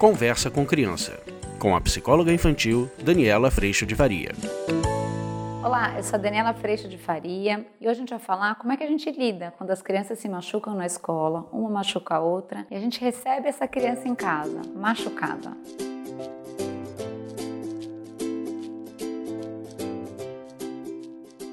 Conversa com Criança, com a psicóloga infantil Daniela Freixo de Faria. Olá, eu sou a Daniela Freixo de Faria e hoje a gente vai falar como é que a gente lida quando as crianças se machucam na escola, uma machuca a outra e a gente recebe essa criança em casa, machucada.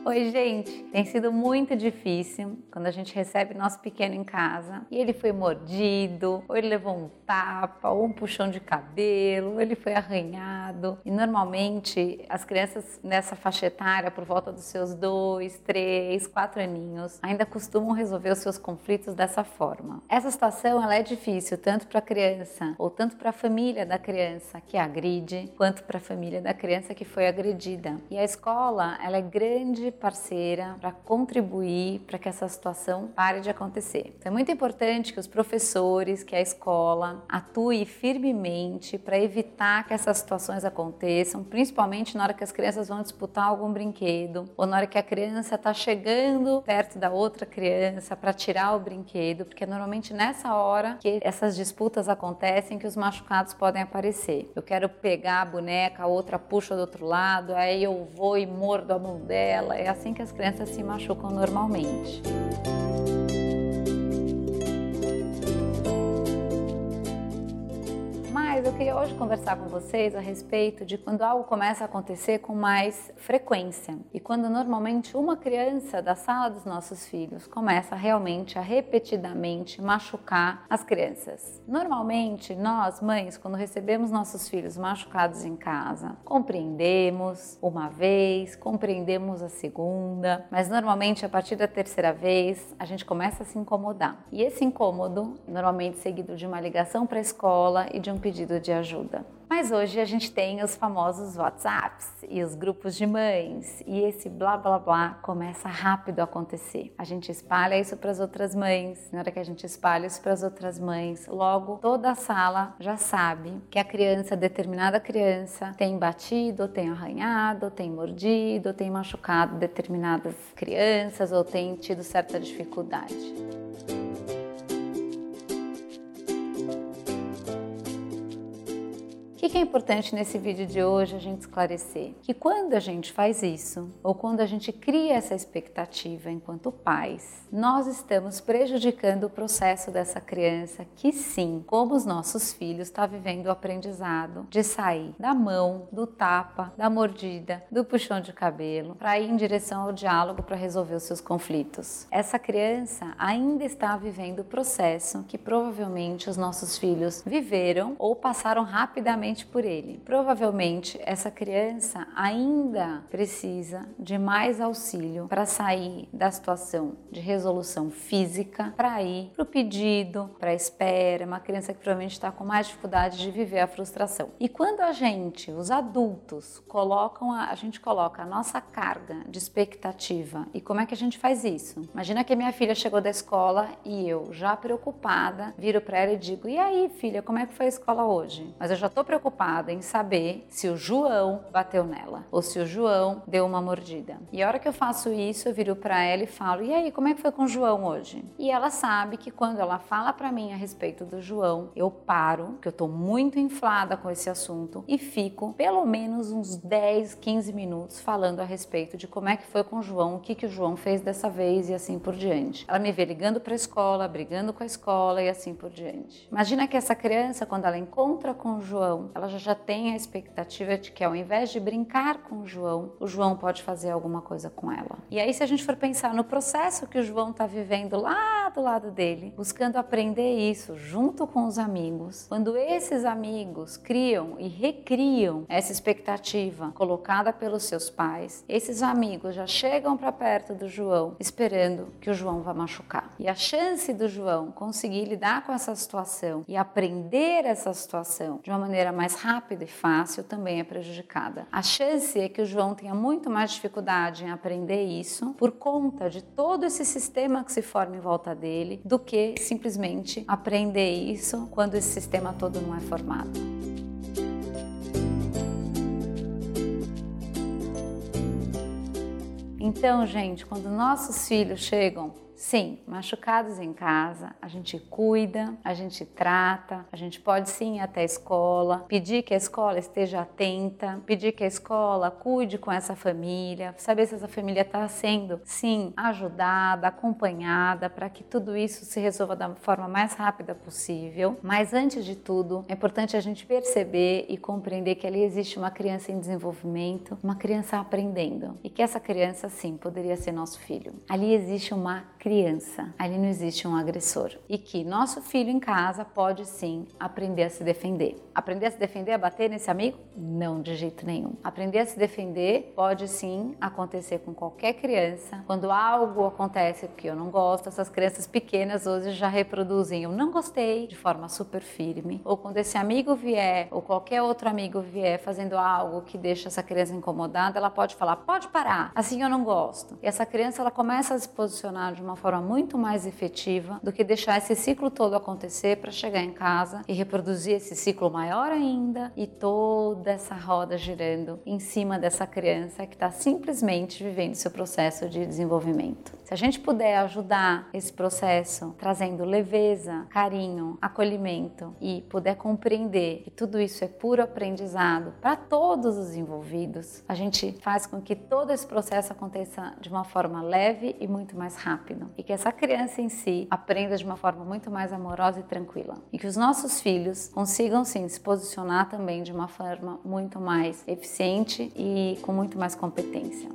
Oi, gente! Tem sido muito difícil quando a gente recebe nosso pequeno em casa e ele foi mordido, ou ele levou um tapa, ou um puxão de cabelo, ou ele foi arranhado. E normalmente as crianças nessa faixa etária, por volta dos seus dois, três, quatro aninhos, ainda costumam resolver os seus conflitos dessa forma. Essa situação ela é difícil tanto para a criança ou tanto para a família da criança que agride, quanto para a família da criança que foi agredida. E a escola ela é grande parceira para contribuir para que essa situação pare de acontecer. Então é muito importante que os professores, que a escola atue firmemente para evitar que essas situações aconteçam, principalmente na hora que as crianças vão disputar algum brinquedo ou na hora que a criança está chegando perto da outra criança para tirar o brinquedo, porque é normalmente nessa hora que essas disputas acontecem que os machucados podem aparecer. Eu quero pegar a boneca, a outra puxa do outro lado, aí eu vou e mordo a mão dela, assim que as crianças se machucam normalmente. Eu queria hoje conversar com vocês a respeito de quando algo começa a acontecer com mais frequência e quando normalmente uma criança da sala dos nossos filhos começa realmente a repetidamente machucar as crianças. Normalmente, nós, mães, quando recebemos nossos filhos machucados em casa, compreendemos uma vez, compreendemos a segunda, mas normalmente a partir da terceira vez a gente começa a se incomodar. E esse incômodo, normalmente seguido de uma ligação para a escola e de um pedido pedido de ajuda. Mas hoje a gente tem os famosos WhatsApps e os grupos de mães e esse blá blá blá começa rápido a acontecer. A gente espalha isso para as outras mães. Na hora que a gente espalha isso para as outras mães, logo toda a sala já sabe que a criança, determinada criança, tem batido, tem arranhado, tem mordido, tem machucado determinadas crianças ou tem tido certa dificuldade. O que é importante nesse vídeo de hoje a gente esclarecer? Que quando a gente faz isso, ou quando a gente cria essa expectativa enquanto pais, nós estamos prejudicando o processo dessa criança que sim, como os nossos filhos, está vivendo o aprendizado de sair da mão, do tapa, da mordida, do puxão de cabelo, para ir em direção ao diálogo para resolver os seus conflitos. Essa criança ainda está vivendo o processo que provavelmente os nossos filhos viveram ou passaram rapidamente por ele. Provavelmente essa criança ainda precisa de mais auxílio para sair da situação de resolução física para ir para o pedido, para a espera, uma criança que provavelmente está com mais dificuldade de viver a frustração. E quando a gente, os adultos, colocam a, a gente coloca a nossa carga de expectativa e como é que a gente faz isso? Imagina que minha filha chegou da escola e eu já preocupada viro para ela e digo: "E aí, filha, como é que foi a escola hoje?" Mas eu já estou preocupada preocupada em saber se o João bateu nela ou se o João deu uma mordida. E a hora que eu faço isso, eu viro para ela e falo: "E aí, como é que foi com o João hoje?" E ela sabe que quando ela fala para mim a respeito do João, eu paro, que eu tô muito inflada com esse assunto e fico pelo menos uns 10, 15 minutos falando a respeito de como é que foi com o João, o que que o João fez dessa vez e assim por diante. Ela me vê ligando para a escola, brigando com a escola e assim por diante. Imagina que essa criança quando ela encontra com o João, ela já, tem a expectativa de que ao invés de brincar com o João, o João pode fazer alguma coisa com ela. E aí, se a gente for pensar no processo que o João está vivendo lá do lado dele, buscando aprender isso junto com os amigos, quando esses amigos criam e recriam essa expectativa colocada pelos seus pais, esses amigos já chegam para perto do João esperando que o João vá machucar. E a chance do João conseguir lidar com essa situação e aprender essa situação de uma maneira mais rápida e fácil também é prejudicada. A chance é que o João tenha muito mais dificuldade em aprender isso por conta de todo esse sistema que se forma em volta dele do que simplesmente aprender isso quando esse sistema todo não é formado. Então, gente, quando nossos filhos chegam Sim, machucados em casa, a gente cuida, a gente trata, a gente pode sim ir até a escola, pedir que a escola esteja atenta, pedir que a escola cuide com essa família, saber se essa família está sendo, sim, ajudada, acompanhada, para que tudo isso se resolva da forma mais rápida possível. Mas antes de tudo, é importante a gente perceber e compreender que ali existe uma criança em desenvolvimento, uma criança aprendendo e que essa criança, sim, poderia ser nosso filho. Ali existe uma criança, ali não existe um agressor. E que nosso filho em casa pode sim aprender a se defender. Aprender a se defender, a bater nesse amigo? Não, de jeito nenhum. Aprender a se defender pode sim acontecer com qualquer criança. Quando algo acontece que eu não gosto, essas crianças pequenas hoje já reproduzem eu não gostei de forma super firme. Ou quando esse amigo vier, ou qualquer outro amigo vier fazendo algo que deixa essa criança incomodada, ela pode falar: pode parar, assim eu não gosto. E essa criança ela começa a se posicionar de uma forma muito mais efetiva do que deixar esse ciclo todo acontecer para chegar em casa e reproduzir esse ciclo maior ainda e toda essa roda girando em cima dessa criança que está simplesmente vivendo seu processo de desenvolvimento. Se a gente puder ajudar esse processo trazendo leveza, carinho, acolhimento e puder compreender que tudo isso é puro aprendizado para todos os envolvidos, a gente faz com que todo esse processo aconteça de uma forma leve e muito mais rápido e que essa criança em si aprenda de uma forma muito mais amorosa e tranquila. E que os nossos filhos consigam sim se posicionar também de uma forma muito mais eficiente e com muito mais competência.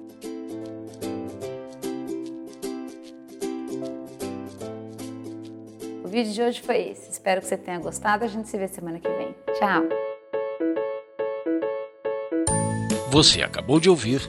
O vídeo de hoje foi esse. Espero que você tenha gostado. A gente se vê semana que vem. Tchau! Você acabou de ouvir